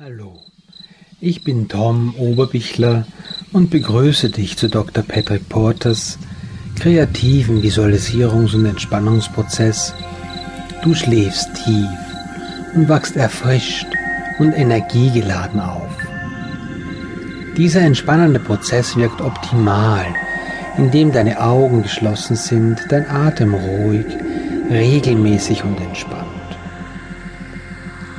Hallo, ich bin Tom Oberbichler und begrüße dich zu Dr. Patrick Porters kreativen Visualisierungs- und Entspannungsprozess. Du schläfst tief und wachst erfrischt und energiegeladen auf. Dieser entspannende Prozess wirkt optimal, indem deine Augen geschlossen sind, dein Atem ruhig, regelmäßig und entspannt.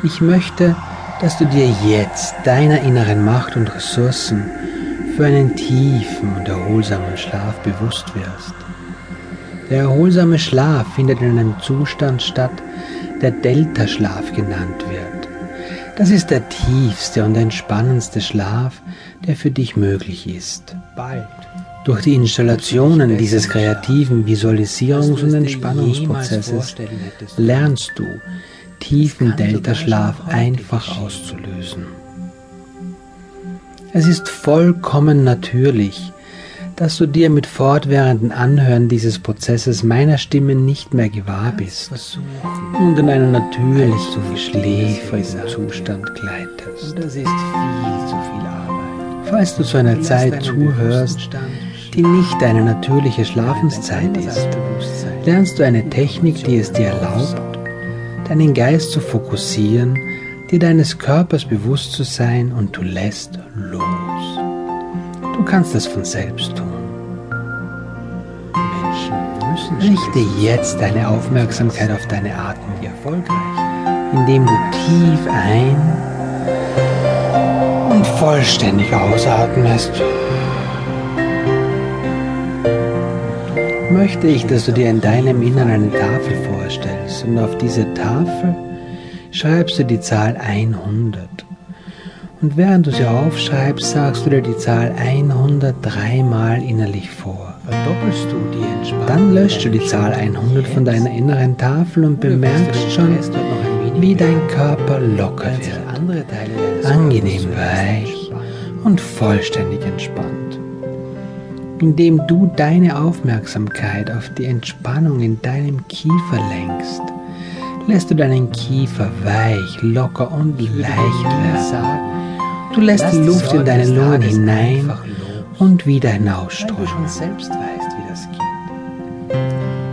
Ich möchte, dass du dir jetzt deiner inneren Macht und Ressourcen für einen tiefen und erholsamen Schlaf bewusst wirst. Der erholsame Schlaf findet in einem Zustand statt, der Delta-Schlaf genannt wird. Das ist der tiefste und entspannendste Schlaf, der für dich möglich ist. Bald. Durch die Installationen dieses kreativen Visualisierungs- und Entspannungsprozesses lernst du, tiefen Deltaschlaf einfach auszulösen. Es ist vollkommen natürlich, dass du dir mit fortwährenden Anhören dieses Prozesses meiner Stimme nicht mehr gewahr bist und in einen natürlichen, schläfrigen Zustand gleitest. Das ist viel zu viel Arbeit. Falls du zu einer Zeit zuhörst, die nicht deine natürliche Schlafenszeit ist, lernst du eine Technik, die es dir erlaubt, deinen Geist zu fokussieren, dir deines Körpers bewusst zu sein und du lässt los. Du kannst das von selbst tun. Richte jetzt deine Aufmerksamkeit auf deine Atmung erfolgreich, indem du tief ein und vollständig ausatmest. Möchte ich, dass du dir in deinem Innern eine Tafel vorstellst und auf diese Tafel schreibst du die Zahl 100. Und während du sie aufschreibst, sagst du dir die Zahl 103 Mal innerlich vor. Verdoppelst du die Entspannung. Dann löscht du die Zahl 100 von deiner inneren Tafel und bemerkst schon, wie dein Körper locker wird, angenehm weich und vollständig entspannt indem du deine Aufmerksamkeit auf die Entspannung in deinem Kiefer lenkst, lässt du deinen Kiefer weich, locker und leicht werden. Du lässt die Luft in deine Lungen hinein und wieder hinausströmen.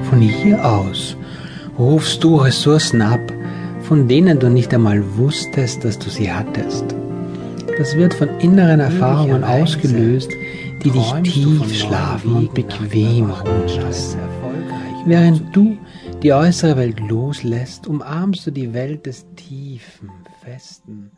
Von hier aus rufst du Ressourcen ab, von denen du nicht einmal wusstest, dass du sie hattest. Das wird von inneren Erfahrungen ausgelöst, die dich tief schlafen und bequem ruhen lassen. Während du die äußere Welt loslässt, umarmst du die Welt des tiefen, festen,